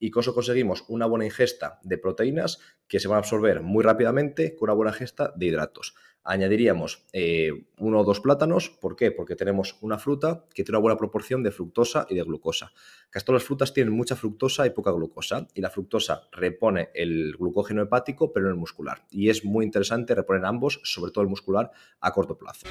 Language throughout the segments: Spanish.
y con eso conseguimos una buena ingesta de proteínas que se van a absorber muy rápidamente con una buena ingesta de hidratos añadiríamos eh, uno o dos plátanos. ¿Por qué? Porque tenemos una fruta que tiene una buena proporción de fructosa y de glucosa. Casi todas las frutas tienen mucha fructosa y poca glucosa. Y la fructosa repone el glucógeno hepático, pero no el muscular. Y es muy interesante reponer ambos, sobre todo el muscular, a corto plazo.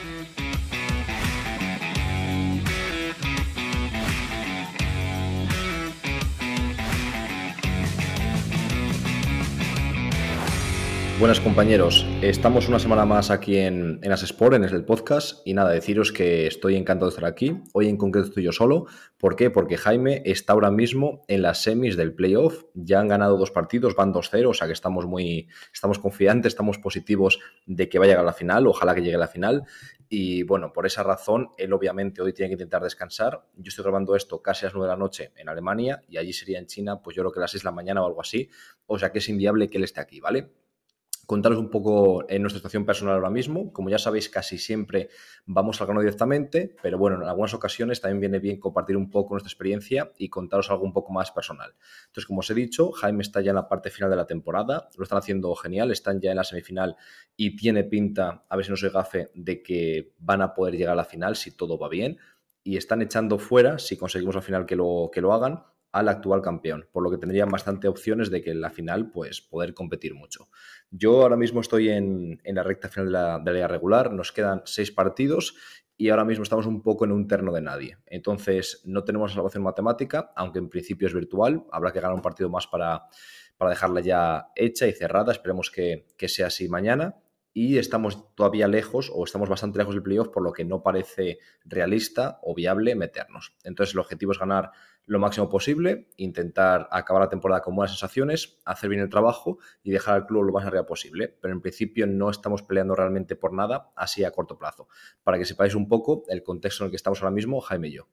Buenas compañeros, estamos una semana más aquí en, en Asesport, en el podcast, y nada, deciros que estoy encantado de estar aquí. Hoy en concreto estoy yo solo. ¿Por qué? Porque Jaime está ahora mismo en las semis del playoff. Ya han ganado dos partidos, van 2-0, o sea que estamos muy, estamos confiantes, estamos positivos de que va a llegar a la final, ojalá que llegue a la final. Y bueno, por esa razón, él obviamente hoy tiene que intentar descansar. Yo estoy grabando esto casi a las 9 de la noche en Alemania y allí sería en China, pues yo creo que a las 6 de la mañana o algo así. O sea que es inviable que él esté aquí, ¿vale? Contaros un poco en nuestra situación personal ahora mismo. Como ya sabéis, casi siempre vamos al grano directamente, pero bueno, en algunas ocasiones también viene bien compartir un poco nuestra experiencia y contaros algo un poco más personal. Entonces, como os he dicho, Jaime está ya en la parte final de la temporada, lo están haciendo genial, están ya en la semifinal y tiene pinta, a ver si no soy gafe, de que van a poder llegar a la final si todo va bien. Y están echando fuera, si conseguimos al final que lo, que lo hagan, al actual campeón, por lo que tendrían bastante opciones de que en la final pues poder competir mucho. Yo ahora mismo estoy en, la recta final de la, liga regular, nos quedan seis partidos y ahora mismo estamos un poco en un terno de nadie. Entonces no tenemos salvación matemática, aunque en principio es virtual, habrá que ganar un partido más para, para dejarla ya hecha y cerrada, esperemos que, que sea así mañana y estamos todavía lejos o estamos bastante lejos del playoff, por lo que no parece realista o viable meternos. Entonces el objetivo es ganar lo máximo posible, intentar acabar la temporada con buenas sensaciones, hacer bien el trabajo y dejar al club lo más arriba posible. Pero en principio no estamos peleando realmente por nada así a corto plazo. Para que sepáis un poco el contexto en el que estamos ahora mismo, Jaime y yo.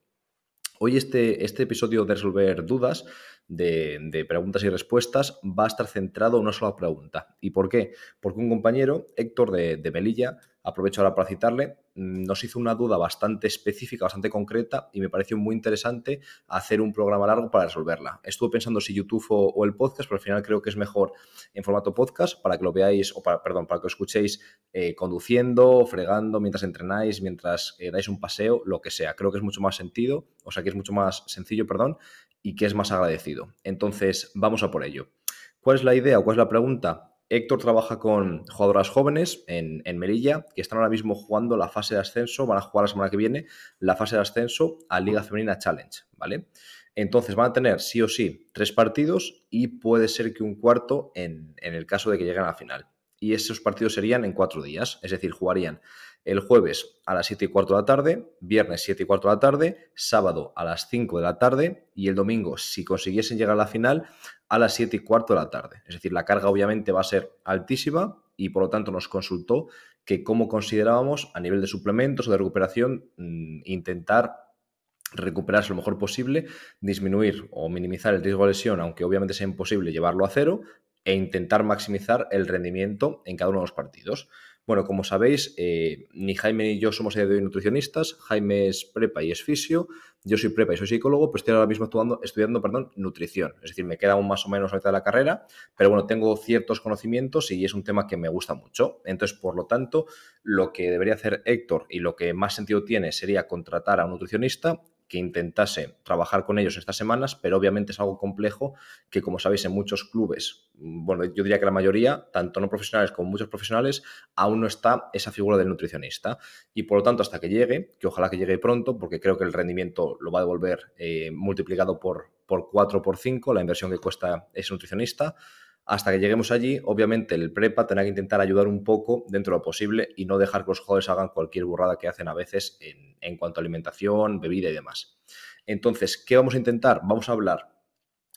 Hoy este, este episodio de resolver dudas, de, preguntas y respuestas, va a estar centrado en una sola pregunta. ¿Y por qué? Porque un compañero, Héctor de, de Melilla, aprovecho ahora para citarle, nos hizo una duda bastante específica, bastante concreta y me pareció muy interesante hacer un programa largo para resolverla. Estuve pensando si YouTube o, el podcast, pero al final creo que es mejor en formato podcast para que lo veáis, o para, perdón, para que lo escuchéis eh, conduciendo, fregando, mientras entrenáis, mientras eh, dais un paseo, lo que sea. Creo que es mucho más sentido, o sea que es mucho más sencillo, perdón, y que es más agradecido. Entonces, vamos a por ello. ¿Cuál es la idea o cuál es la pregunta? Héctor trabaja con jugadoras jóvenes en, en, Melilla que están ahora mismo jugando la fase de ascenso, van a jugar la semana que viene la fase de ascenso a Liga Femenina Challenge, ¿vale? Entonces van a tener sí o sí tres partidos y puede ser que un cuarto en, en el caso de que lleguen a la final. Y esos partidos serían en cuatro días, es decir, jugarían el jueves a las 7 y cuarto de la tarde, viernes 7 y cuarto de la tarde, sábado a las 5 de la tarde y el domingo, si consiguiesen llegar a la final, a las 7 y cuarto de la tarde. Es decir, la carga obviamente va a ser altísima y por lo tanto nos consultó que cómo considerábamos a nivel de suplementos o de recuperación mm, intentar recuperarse lo mejor posible, disminuir o minimizar el riesgo de lesión, aunque obviamente sea imposible llevarlo a cero, e intentar maximizar el rendimiento en cada uno de los partidos. Bueno, como sabéis, eh, ni Jaime ni yo somos de nutricionistas. Jaime es prepa y es fisio. Yo soy prepa y soy psicólogo, pero estoy ahora mismo estudiando, estudiando perdón, nutrición. Es decir, me queda aún más o menos a mitad de la carrera, pero bueno, tengo ciertos conocimientos y es un tema que me gusta mucho. Entonces, por lo tanto, lo que debería hacer Héctor y lo que más sentido tiene sería contratar a un nutricionista que intentase trabajar con ellos estas semanas, pero obviamente es algo complejo que, como sabéis, en muchos clubes, bueno, yo diría que la mayoría, tanto no profesionales como muchos profesionales, aún no está esa figura del nutricionista. Y por lo tanto, hasta que llegue, que ojalá que llegue pronto, porque creo que el rendimiento lo va a devolver eh, multiplicado por, por 4 o por 5, la inversión que cuesta ese nutricionista, hasta que lleguemos allí, obviamente el prepa tendrá que intentar ayudar un poco dentro de lo posible y no dejar que los jugadores hagan cualquier burrada que hacen a veces en, en cuanto a alimentación, bebida y demás. Entonces, ¿qué vamos a intentar? Vamos a hablar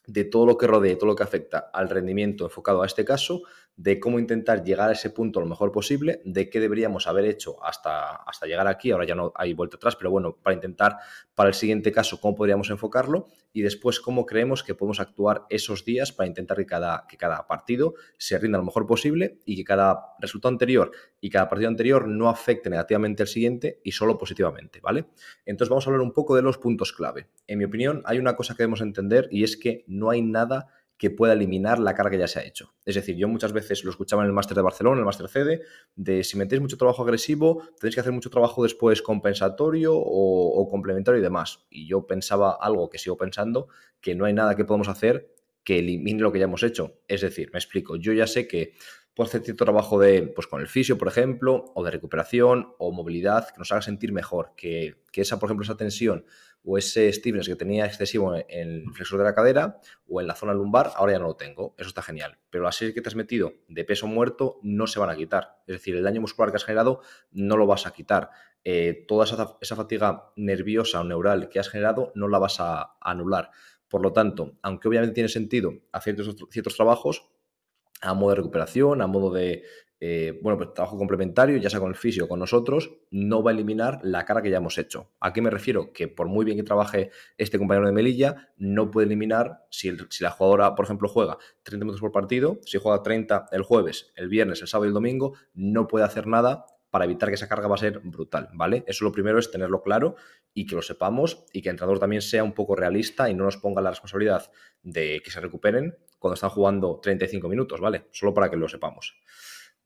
de todo lo que rodea, todo lo que afecta al rendimiento enfocado a este caso, de cómo intentar llegar a ese punto lo mejor posible, de qué deberíamos haber hecho hasta, hasta llegar aquí, ahora ya no hay vuelta atrás, pero bueno, para intentar para el siguiente caso cómo podríamos enfocarlo y después cómo creemos que podemos actuar esos días para intentar que cada, que cada partido se rinda lo mejor posible y que cada resultado anterior y cada partido anterior no afecte negativamente al siguiente y solo positivamente, ¿vale? Entonces vamos a hablar un poco de los puntos clave. En mi opinión, hay una cosa que debemos entender y es que no hay nada que pueda eliminar la carga que ya se ha hecho. Es decir, yo muchas veces lo escuchaba en el máster de Barcelona, en el máster CD, de si metéis mucho trabajo agresivo, tenéis que hacer mucho trabajo después compensatorio o, complementario y demás. Y yo pensaba algo que sigo pensando, que no hay nada que podamos hacer que elimine lo que ya hemos hecho. Es decir, me explico, yo ya sé que puedo hacer cierto trabajo de, pues con el fisio, por ejemplo, o de recuperación o movilidad, que nos haga sentir mejor, que, que esa, por ejemplo, esa tensión o ese stiffness que tenía excesivo en el flexor de la cadera o en la zona lumbar, ahora ya no lo tengo. Eso está genial. Pero las series que te has metido de peso muerto no se van a quitar. Es decir, el daño muscular que has generado no lo vas a quitar. Eh, toda esa, fatiga nerviosa o neural que has generado no la vas a, anular. Por lo tanto, aunque obviamente tiene sentido hacer ciertos trabajos, a modo de recuperación, a modo de eh, bueno, pues trabajo complementario, ya sea con el fisio o con nosotros, no va a eliminar la cara que ya hemos hecho. ¿A qué me refiero? Que por muy bien que trabaje este compañero de Melilla, no puede eliminar, si, si la jugadora, por ejemplo, juega 30 minutos por partido, si juega 30 el jueves, el viernes, el sábado y el domingo, no puede hacer nada para evitar que esa carga va a ser brutal, ¿vale? Eso lo primero es tenerlo claro y que lo sepamos y que el entrenador también sea un poco realista y no nos ponga la responsabilidad de que se recuperen cuando están jugando 35 minutos, ¿vale? Solo para que lo sepamos.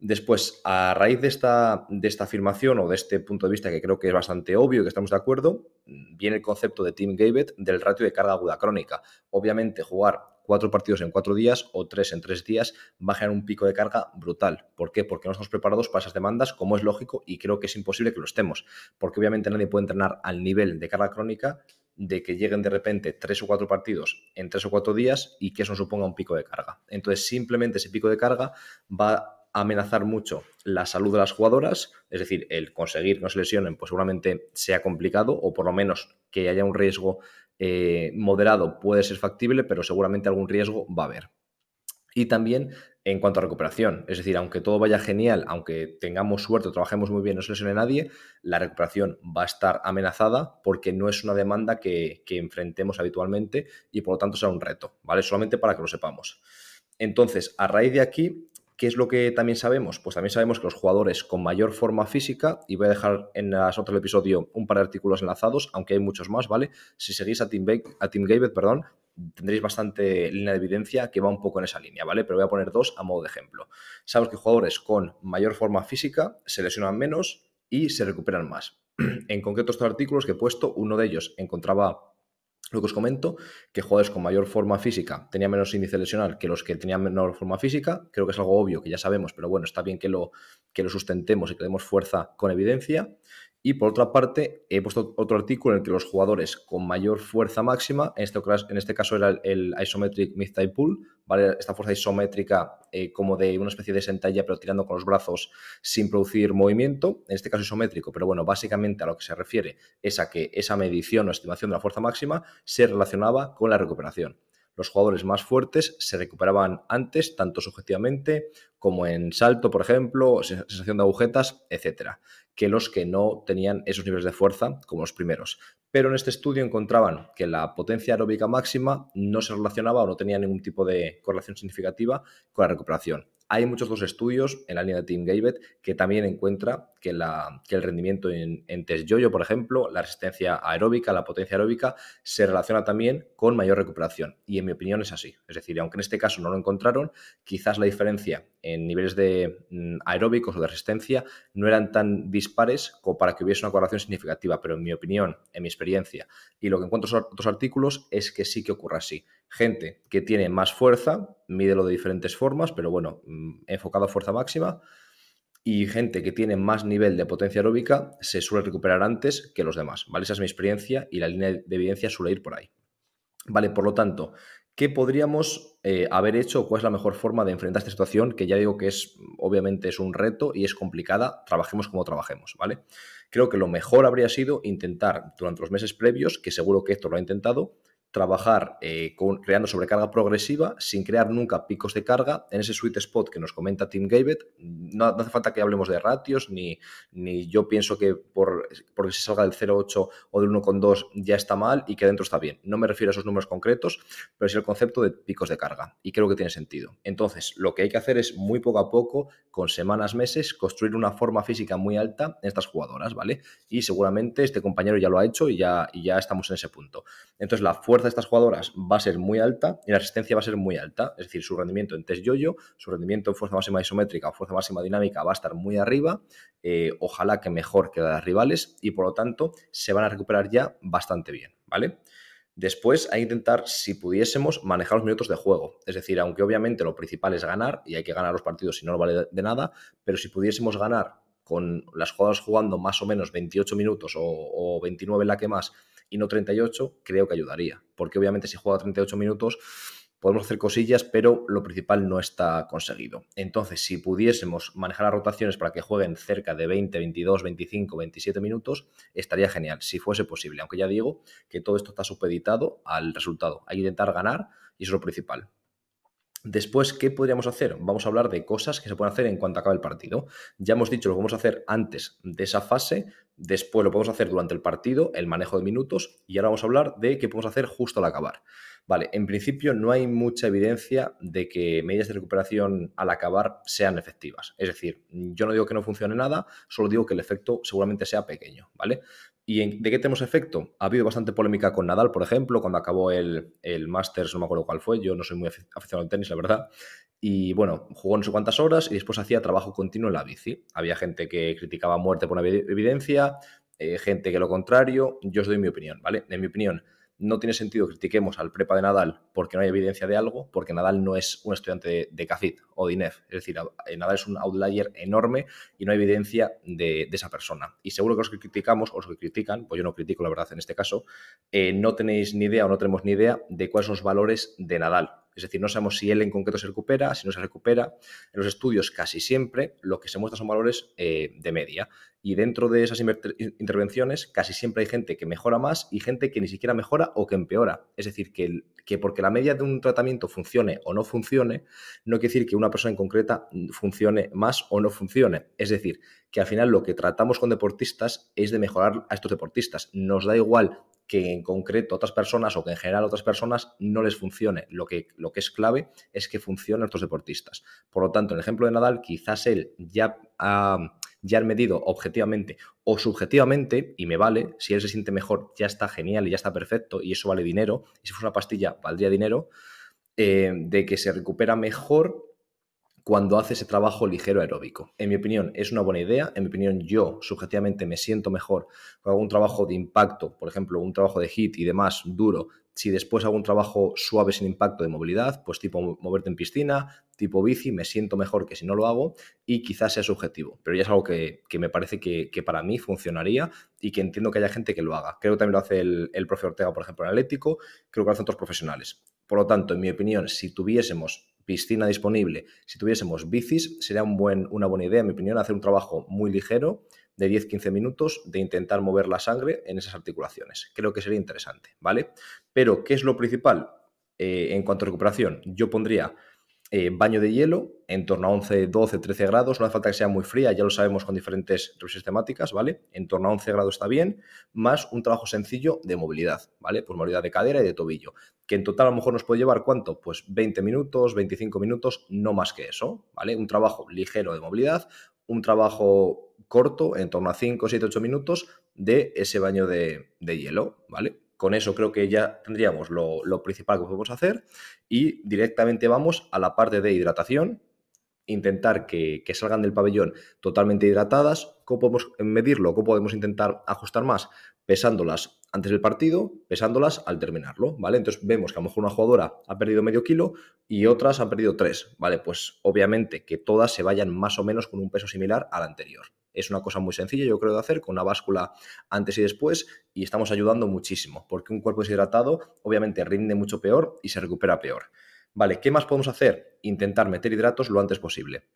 Después, a raíz de esta, de esta afirmación o de este punto de vista que creo que es bastante obvio y que estamos de acuerdo, viene el concepto de Tim Gavet del ratio de carga aguda crónica. Obviamente, jugar cuatro partidos en cuatro días o tres en tres días va a generar un pico de carga brutal. ¿Por qué? Porque no estamos preparados para esas demandas, como es lógico, y creo que es imposible que lo estemos. Porque obviamente nadie puede entrenar al nivel de carga crónica de que lleguen de repente tres o cuatro partidos en tres o cuatro días y que eso suponga un pico de carga. Entonces, simplemente ese pico de carga va amenazar mucho la salud de las jugadoras, es decir, el conseguir que no se lesionen, pues seguramente sea complicado, o por lo menos que haya un riesgo eh, moderado puede ser factible, pero seguramente algún riesgo va a haber. Y también en cuanto a recuperación, es decir, aunque todo vaya genial, aunque tengamos suerte, trabajemos muy bien, no se lesione nadie, la recuperación va a estar amenazada porque no es una demanda que, que enfrentemos habitualmente y por lo tanto será un reto, ¿vale? Solamente para que lo sepamos. Entonces, a raíz de aquí, ¿Qué es lo que también sabemos? Pues también sabemos que los jugadores con mayor forma física, y voy a dejar en las otras del episodio un par de artículos enlazados, aunque hay muchos más, ¿vale? Si seguís a Team, a Team perdón, tendréis bastante línea de evidencia que va un poco en esa línea, ¿vale? Pero voy a poner dos a modo de ejemplo. Sabemos que jugadores con mayor forma física se lesionan menos y se recuperan más. En concreto, estos artículos que he puesto, uno de ellos encontraba lo que os comento, que jugadores con mayor forma física tenían menos índice lesional que los que tenían menor forma física. Creo que es algo obvio que ya sabemos, pero bueno, está bien que lo, que lo sustentemos y que demos fuerza con evidencia. Y por otra parte, he puesto otro artículo en el que los jugadores con mayor fuerza máxima, en este, este caso era el, Isometric Mid Thigh Pull, ¿vale? esta fuerza isométrica eh, como de una especie de sentalla, pero tirando con los brazos sin producir movimiento, en este caso isométrico, pero bueno, básicamente a lo que se refiere es a que esa medición o estimación de la fuerza máxima se relacionaba con la recuperación los jugadores más fuertes se recuperaban antes, tanto subjetivamente como en salto, por ejemplo, sensación de agujetas, etcétera, que los que no tenían esos niveles de fuerza como los primeros. Pero en este estudio encontraban que la potencia aeróbica máxima no se relacionaba o no tenía ningún tipo de correlación significativa con la recuperación. Hay muchos otros estudios en la línea de Team Gavet que también encuentra que, el rendimiento en, en, test yoyo, por ejemplo, la resistencia aeróbica, la potencia aeróbica, se relaciona también con mayor recuperación. Y en mi opinión es así. Es decir, aunque en este caso no lo encontraron, quizás la diferencia en niveles de mm, aeróbicos o de resistencia no eran tan dispares como para que hubiese una correlación significativa. Pero en mi opinión, en mi experiencia y lo que encuentro en otros artículos es que sí que ocurre así gente que tiene más fuerza, mídelo de diferentes formas, pero bueno, mm, enfocado a fuerza máxima, y gente que tiene más nivel de potencia aeróbica se suele recuperar antes que los demás, ¿vale? Esa es mi experiencia y la línea de evidencia suele ir por ahí. Vale, por lo tanto, ¿qué podríamos eh, haber hecho? ¿Cuál es la mejor forma de enfrentar esta situación? Que ya digo que es, obviamente, es un reto y es complicada, trabajemos como trabajemos, ¿vale? Creo que lo mejor habría sido intentar durante los meses previos, que seguro que esto lo ha intentado, trabajar eh, creando sobrecarga progresiva sin crear nunca picos de carga en ese sweet spot que nos comenta Tim Gavet. No, hace falta que hablemos de ratios, ni, ni yo pienso que por, porque se salga del 0,8 o del 1,2 ya está mal y que dentro está bien. No me refiero a esos números concretos, pero es el concepto de picos de carga y creo que tiene sentido. Entonces, lo que hay que hacer es muy poco a poco, con semanas, meses, construir una forma física muy alta en estas jugadoras, ¿vale? Y seguramente este compañero ya lo ha hecho y ya, y ya estamos en ese punto. Entonces, la fuerza de estas jugadoras va a ser muy alta y la resistencia va a ser muy alta, es decir, su rendimiento en test yo-yo, su rendimiento en fuerza máxima isométrica o fuerza máxima dinámica va a estar muy arriba, eh, ojalá que mejor que las rivales y por lo tanto se van a recuperar ya bastante bien, ¿vale? Después hay que intentar, si pudiésemos, manejar los minutos de juego. Es decir, aunque obviamente lo principal es ganar y hay que ganar los partidos si no, no vale de nada, pero si pudiésemos ganar con las jugadoras jugando más o menos 28 minutos o, o 29 la que más y no 38, creo que ayudaría. Porque obviamente si juega 38 minutos podemos hacer cosillas, pero lo principal no está conseguido. Entonces, si pudiésemos manejar las rotaciones para que jueguen cerca de 20, 22, 25, 27 minutos, estaría genial, si fuese posible. Aunque ya digo que todo esto está supeditado al resultado. Hay que intentar ganar y eso es lo principal. Después, ¿qué podríamos hacer? Vamos a hablar de cosas que se pueden hacer en cuanto acabe el partido. Ya hemos dicho lo vamos a hacer antes de esa fase, después lo podemos hacer durante el partido, el manejo de minutos, y ahora vamos a hablar de qué podemos hacer justo al acabar. Vale, en principio no hay mucha evidencia de que medidas de recuperación al acabar sean efectivas. Es decir, yo no digo que no funcione nada, solo digo que el efecto seguramente sea pequeño, ¿vale? ¿Y de qué tenemos efecto? Ha habido bastante polémica con Nadal, por ejemplo, cuando acabó el, el Masters, no me acuerdo cuál fue, yo no soy muy aficionado al tenis, la verdad. Y bueno, jugó no sé cuántas horas y después hacía trabajo continuo en la bici. Había gente que criticaba muerte por una evidencia, eh, gente que lo contrario. Yo os doy mi opinión, ¿vale? En mi opinión, no tiene sentido critiquemos al prepa de Nadal porque no hay evidencia de algo, porque Nadal no es un estudiante de, de o de INEF. Es decir, eh, Nadal es un outlier enorme y no hay evidencia de, esa persona. Y seguro que los que criticamos, o los que critican, pues yo no critico la verdad en este caso, eh, no tenéis ni idea o no tenemos ni idea de cuáles son los valores de Nadal. Es decir, no sabemos si él en concreto se recupera, si no se recupera. En los estudios casi siempre lo que se muestra son valores eh, de media. Y dentro de esas intervenciones casi siempre hay gente que mejora más y gente que ni siquiera mejora o que empeora. Es decir, que, que porque la media de un tratamiento funcione o no funcione, no quiere decir que una persona en concreta funcione más o no funcione. Es decir, que al final lo que tratamos con deportistas es de mejorar a estos deportistas. Nos da igual que en concreto otras personas o que en general otras personas no les funcione. Lo que, lo que es clave es que funcionen estos deportistas. Por lo tanto, en el ejemplo de Nadal, quizás él ya ha, ya medido objetivamente o subjetivamente, y me vale, si él se siente mejor, ya está genial y ya está perfecto, y eso vale dinero, y si fuese una pastilla, valdría dinero, eh, de que se recupera mejor cuando hace ese trabajo ligero aeróbico. En mi opinión, es una buena idea. En mi opinión, yo subjetivamente me siento mejor cuando hago un trabajo de impacto, por ejemplo, un trabajo de hit y demás duro. Si después hago un trabajo suave sin impacto de movilidad, pues tipo moverte en piscina, tipo bici, me siento mejor que si no lo hago y quizás sea subjetivo. Pero ya es algo que, me parece que, para mí funcionaría y que entiendo que haya gente que lo haga. Creo que también lo hace el, el profe Ortega, por ejemplo, en Atlético, creo que lo hacen otros profesionales. Por lo tanto, en mi opinión, si tuviésemos piscina disponible, si tuviésemos bicis, sería una buena idea, en mi opinión, hacer un trabajo muy ligero de 10-15 minutos de intentar mover la sangre en esas articulaciones. Creo que sería interesante, ¿vale? Pero, ¿qué es lo principal eh, en cuanto a recuperación? Yo pondría eh, baño de hielo en torno a 11, 12, 13 grados, no hace falta que sea muy fría, ya lo sabemos con diferentes revisiones temáticas, ¿vale? En torno a 11 grados está bien, más un trabajo sencillo de movilidad, ¿vale? Pues movilidad de cadera y de tobillo, que en total a lo mejor nos puede llevar cuánto? Pues 20 minutos, 25 minutos, no más que eso, ¿vale? Un trabajo ligero de movilidad, un trabajo corto, en torno a 5, 7, 8 minutos, de ese baño de, de hielo, ¿vale? Con eso creo que ya tendríamos lo, principal que podemos hacer y directamente vamos a la parte de hidratación, intentar que, salgan del pabellón totalmente hidratadas. ¿Cómo podemos medirlo? ¿Cómo podemos intentar ajustar más? Pesándolas antes del partido, pesándolas al terminarlo, ¿vale? Entonces vemos que a lo mejor una jugadora ha perdido medio kilo y otras han perdido tres, ¿vale? Pues obviamente que todas se vayan más o menos con un peso similar al anterior. Es una cosa muy sencilla, yo creo, de hacer con una báscula antes y después y estamos ayudando muchísimo, porque un cuerpo deshidratado obviamente rinde mucho peor y se recupera peor. Vale, ¿qué más podemos hacer? Intentar meter hidratos lo antes posible.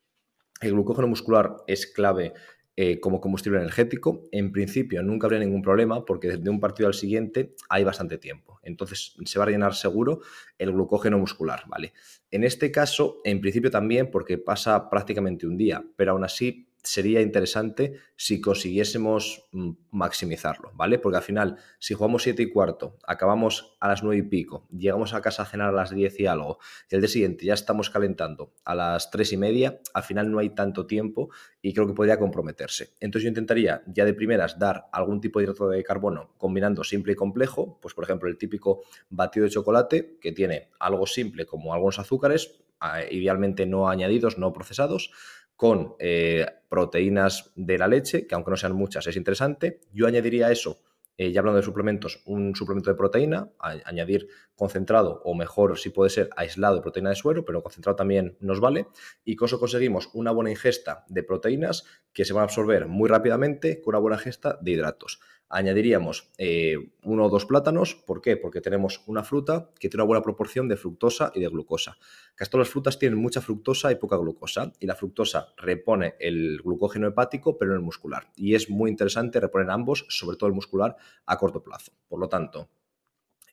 El glucógeno muscular es clave eh, como combustible energético. En principio nunca habría ningún problema porque desde un partido al siguiente hay bastante tiempo. Entonces se va a rellenar seguro el glucógeno muscular, ¿vale? En este caso, en principio también porque pasa prácticamente un día, pero aún así sería interesante si consiguiésemos mm, maximizarlo, ¿vale? Porque al final, si jugamos 7 y cuarto, acabamos a las 9 y pico, llegamos a casa a cenar a las 10 y algo, y el día siguiente ya estamos calentando a las 3 y media, al final no hay tanto tiempo y creo que podría comprometerse. Entonces yo intentaría ya de primeras dar algún tipo de hidrato de carbono combinando simple y complejo, pues por ejemplo el típico batido de chocolate que tiene algo simple como algunos azúcares, idealmente no añadidos, no procesados, con eh, proteínas de la leche, que aunque no sean muchas, es interesante. Yo añadiría eso, eh, ya hablando de suplementos, un suplemento de proteína, añadir concentrado o mejor si puede ser aislado de proteína de suero, pero concentrado también nos vale. Y con eso conseguimos una buena ingesta de proteínas que se van a absorber muy rápidamente con una buena ingesta de hidratos añadiríamos eh, uno o dos plátanos. ¿Por qué? Porque tenemos una fruta que tiene una buena proporción de fructosa y de glucosa. Casi todas las frutas tienen mucha fructosa y poca glucosa. Y la fructosa repone el glucógeno hepático, pero no el muscular. Y es muy interesante reponer ambos, sobre todo el muscular, a corto plazo. Por lo tanto,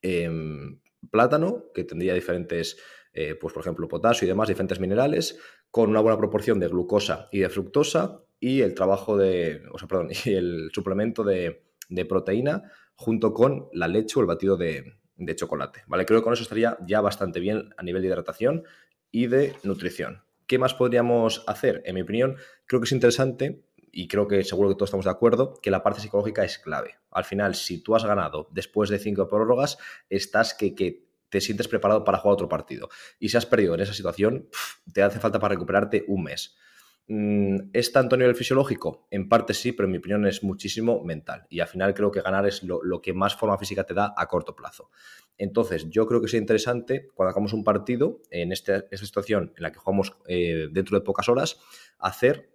em, plátano, que tendría diferentes, eh, pues por ejemplo, potasio y demás, diferentes minerales, con una buena proporción de glucosa y de fructosa, y el trabajo de, o sea, perdón, y el suplemento de, de proteína junto con la leche o el batido de, chocolate. ¿vale? Creo que con eso estaría ya bastante bien a nivel de hidratación y de nutrición. ¿Qué más podríamos hacer? En mi opinión, creo que es interesante y creo que seguro que todos estamos de acuerdo, que la parte psicológica es clave. Al final, si tú has ganado después de cinco prórrogas, estás que, que te sientes preparado para jugar otro partido. Y si has perdido en esa situación, te hace falta para recuperarte un mes. Mm, ¿Es tanto a nivel fisiológico? En parte sí, pero en mi opinión es muchísimo mental. Y al final creo que ganar es lo, que más forma física te da a corto plazo. Entonces, yo creo que es interesante cuando hagamos un partido, en este, esta situación en la que jugamos eh, dentro de pocas horas, hacer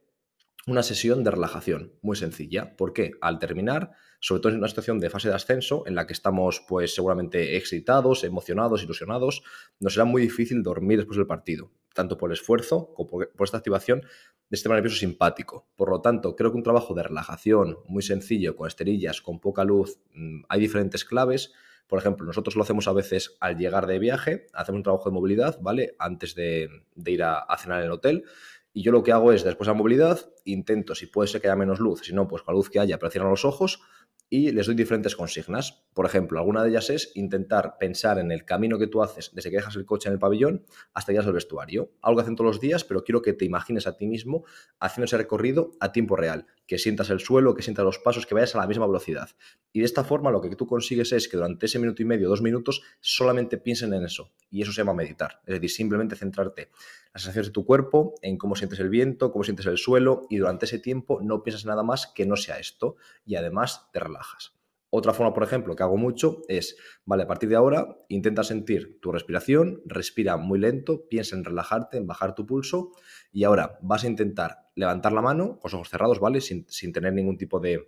una sesión de relajación muy sencilla. ¿Por qué? Al terminar, sobre todo en una situación de fase de ascenso en la que estamos pues seguramente excitados, emocionados, ilusionados, nos será muy difícil dormir después del partido, tanto por el esfuerzo como por, esta activación de este nervioso simpático. Por lo tanto, creo que un trabajo de relajación muy sencillo, con esterillas, con poca luz, mm, hay diferentes claves. Por ejemplo, nosotros lo hacemos a veces al llegar de viaje, hacemos un trabajo de movilidad, ¿vale? Antes de, ir a, a cenar en el hotel y yo lo que hago es, después de la movilidad, intento, si puede ser que haya menos luz, si no, pues con la luz que haya, pero cierran los ojos y les doy diferentes consignas. Por ejemplo, alguna de ellas es intentar pensar en el camino que tú haces desde que dejas el coche en el pabellón hasta que llegas al vestuario. Algo que hacen todos los días, pero quiero que te imagines a ti mismo haciendo ese recorrido a tiempo real, que sientas el suelo, que sientas los pasos, que vayas a la misma velocidad. Y de esta forma lo que tú consigues es que durante ese minuto y medio, dos minutos, solamente piensen en eso. Y eso se llama meditar. Es decir, simplemente centrarte las sensaciones de tu cuerpo, en cómo sientes el viento, cómo sientes el suelo, y durante ese tiempo no piensas nada más que no sea esto, y además te relajas. Otra forma, por ejemplo, que hago mucho es, vale, a partir de ahora intenta sentir tu respiración, respira muy lento, piensa en relajarte, en bajar tu pulso y ahora vas a intentar levantar la mano con los ojos cerrados, ¿vale? Sin, tener ningún tipo de,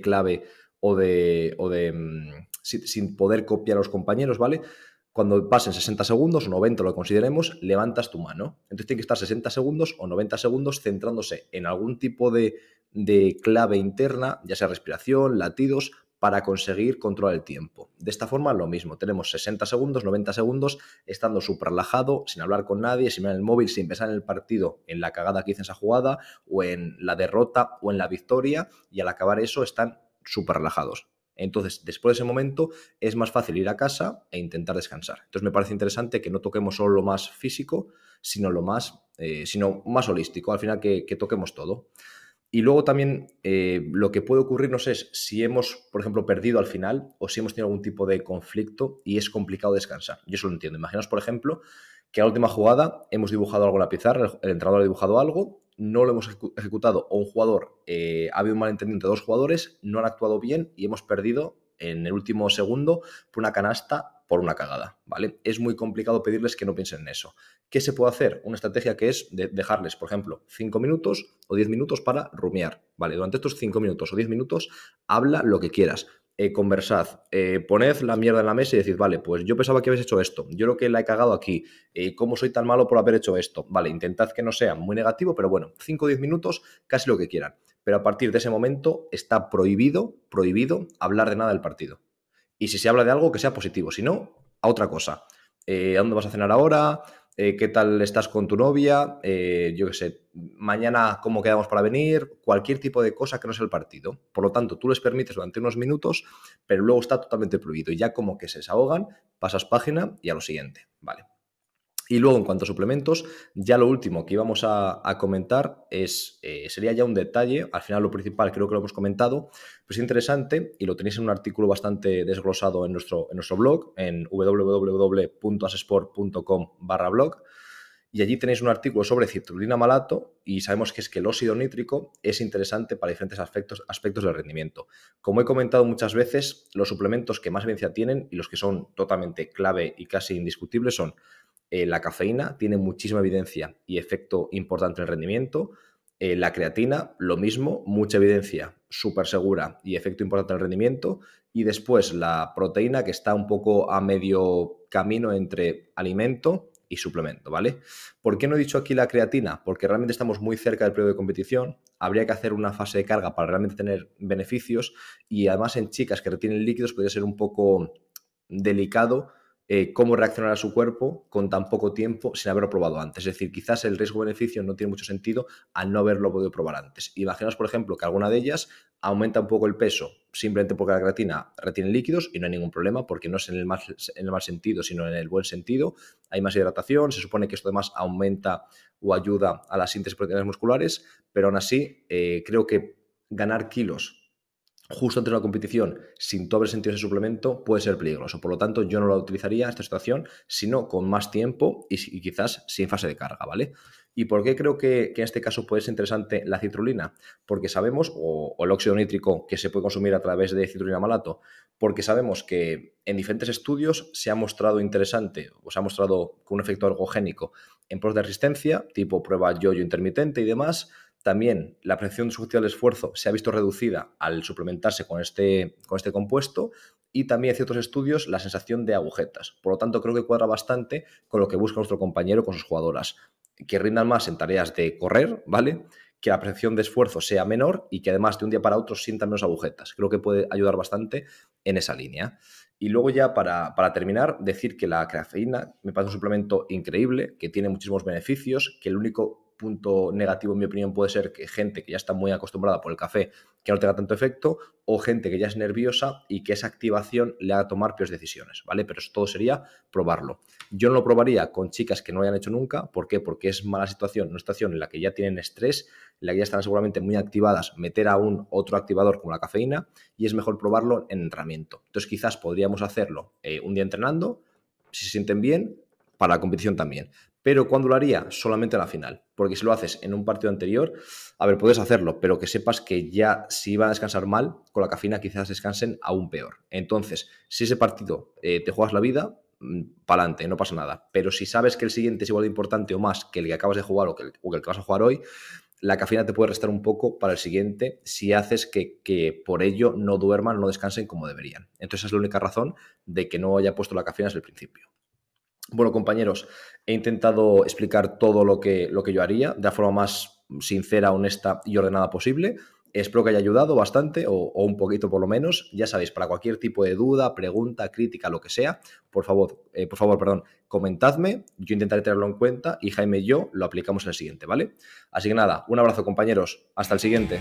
clave o de, o de mm, sin, sin, poder copiar a los compañeros, ¿vale? Cuando pasen 60 segundos o 90, lo consideremos, levantas tu mano. Entonces tiene que estar 60 segundos o 90 segundos centrándose en algún tipo de, clave interna, ya sea respiración, latidos, para conseguir controlar el tiempo. De esta forma, lo mismo. Tenemos 60 segundos, 90 segundos, estando súper relajado, sin hablar con nadie, sin mirar el móvil, sin pensar en el partido, en la cagada que hice en esa jugada, o en la derrota, o en la victoria, y al acabar eso están súper relajados. Entonces, después de ese momento, es más fácil ir a casa e intentar descansar. Entonces, me parece interesante que no toquemos solo lo más físico, sino lo más, eh, sino más holístico, al final que, toquemos todo. Y luego también eh, lo que puede ocurrirnos es si hemos, por ejemplo, perdido al final o si hemos tenido algún tipo de conflicto y es complicado descansar. Yo eso lo entiendo. Imaginaos, por ejemplo, que a la última jugada hemos dibujado algo en la pizarra, el entrenador ha dibujado algo no lo hemos ejecutado o un jugador, eh, ha habido un malentendido entre dos jugadores, no han actuado bien y hemos perdido en el último segundo por una canasta por una cagada, ¿vale? Es muy complicado pedirles que no piensen en eso. ¿Qué se puede hacer? Una estrategia que es dejarles, por ejemplo, 5 minutos o 10 minutos para rumiar, ¿vale? Durante estos 5 minutos o 10 minutos habla lo que quieras. Eh, conversad, eh, poned la mierda en la mesa y decid, vale, pues yo pensaba que habéis hecho esto, yo creo que la he cagado aquí, eh, ¿cómo soy tan malo por haber hecho esto? Vale, intentad que no sea muy negativo, pero bueno, 5 o 10 minutos, casi lo que quieran. pero a partir de ese momento está prohibido, prohibido hablar de nada del partido. Y si se habla de algo, que sea positivo, si no, a otra cosa. Eh, ¿A dónde vas a cenar ahora? Eh, qué tal estás con tu novia, eh, yo qué sé, mañana cómo quedamos para venir, cualquier tipo de cosa que no sea el partido. Por lo tanto, tú les permites durante unos minutos, pero luego está totalmente prohibido. Ya como que se desahogan, pasas página y a lo siguiente. Vale. Y luego, en cuanto a suplementos, ya lo último que íbamos a, comentar es, eh, sería ya un detalle, al final lo principal creo que lo hemos comentado, pero es interesante y lo tenéis en un artículo bastante desglosado en nuestro, en nuestro blog, en www.asesport.com barra blog, y allí tenéis un artículo sobre citrulina malato y sabemos que es que el óxido nítrico es interesante para diferentes aspectos, aspectos del rendimiento. Como he comentado muchas veces, los suplementos que más evidencia tienen y los que son totalmente clave y casi indiscutibles son eh, la cafeína tiene muchísima evidencia y efecto importante en el rendimiento. Eh, la creatina, lo mismo, mucha evidencia, súper segura y efecto importante en el rendimiento. Y después la proteína, que está un poco a medio camino entre alimento y suplemento, ¿vale? ¿Por qué no he dicho aquí la creatina? Porque realmente estamos muy cerca del periodo de competición, habría que hacer una fase de carga para realmente tener beneficios y además en chicas que retienen líquidos podría ser un poco delicado eh, cómo reaccionar a su cuerpo con tan poco tiempo sin haberlo probado antes. Es decir, quizás el riesgo-beneficio no tiene mucho sentido al no haberlo podido probar antes. Imaginaos, por ejemplo, que alguna de ellas aumenta un poco el peso simplemente porque la creatina retiene líquidos y no hay ningún problema porque no es en el, mal, en el mal sentido, sino en el buen sentido. Hay más hidratación, se supone que esto además aumenta o ayuda a la síntesis de proteínas musculares, pero aún así eh, creo que ganar kilos justo antes de una competición sin tú haber sentido ese suplemento puede ser peligroso. Por lo tanto, yo no lo utilizaría en esta situación, sino con más tiempo y, quizás sin fase de carga, ¿vale? ¿Y por qué creo que, en este caso puede ser interesante la citrulina? Porque sabemos, o, el óxido nítrico que se puede consumir a través de citrulina malato, porque sabemos que en diferentes estudios se ha mostrado interesante, o se ha mostrado con un efecto ergogénico en pruebas de resistencia, tipo prueba yo-yo intermitente y demás, también la presión subjetiva del esfuerzo se ha visto reducida al suplementarse con este, con este compuesto y también en ciertos estudios la sensación de agujetas. Por lo tanto, creo que cuadra bastante con lo que busca nuestro compañero con sus jugadoras, que rindan más en tareas de correr, ¿vale? Que la presión de esfuerzo sea menor y que además de un día para otro sientan menos agujetas. Creo que puede ayudar bastante en esa línea. Y luego ya para, para, terminar, decir que la cafeína me parece un suplemento increíble, que tiene muchísimos beneficios, que el único punto negativo, en mi opinión, puede ser que gente que ya está muy acostumbrada por el café que no tenga tanto efecto, o gente que ya es nerviosa y que esa activación le haga tomar peores decisiones, ¿vale? Pero eso todo sería probarlo. Yo no lo probaría con chicas que no lo hayan hecho nunca. ¿Por qué? Porque es mala situación, una situación en la que ya tienen estrés, en la que ya están seguramente muy activadas, meter a un otro activador como la cafeína y es mejor probarlo en entrenamiento. Entonces quizás podríamos hacerlo eh, un día entrenando, si se sienten bien, para la competición también. Pero ¿cuándo lo haría? Solamente a la final. Porque si lo haces en un partido anterior, a ver, puedes hacerlo, pero que sepas que ya si van a descansar mal, con la cafina quizás descansen aún peor. Entonces, si ese partido eh, te juegas la vida, mm, para adelante, no pasa nada. Pero si sabes que el siguiente es igual de importante o más que el que acabas de jugar o que el, que, vas a jugar hoy, la cafina te puede restar un poco para el siguiente si haces que, por ello no duerman, no descansen como deberían. Entonces esa es la única razón de que no haya puesto la cafina desde el principio. Bueno, compañeros, he intentado explicar todo lo que, lo que yo haría de la forma más sincera, honesta y ordenada posible. Espero que haya ayudado bastante o, un poquito por lo menos. Ya sabéis, para cualquier tipo de duda, pregunta, crítica, lo que sea, por favor, eh, por favor, perdón, comentadme. Yo intentaré tenerlo en cuenta y Jaime y yo lo aplicamos en el siguiente, ¿vale? Así que nada, un abrazo compañeros. Hasta el siguiente.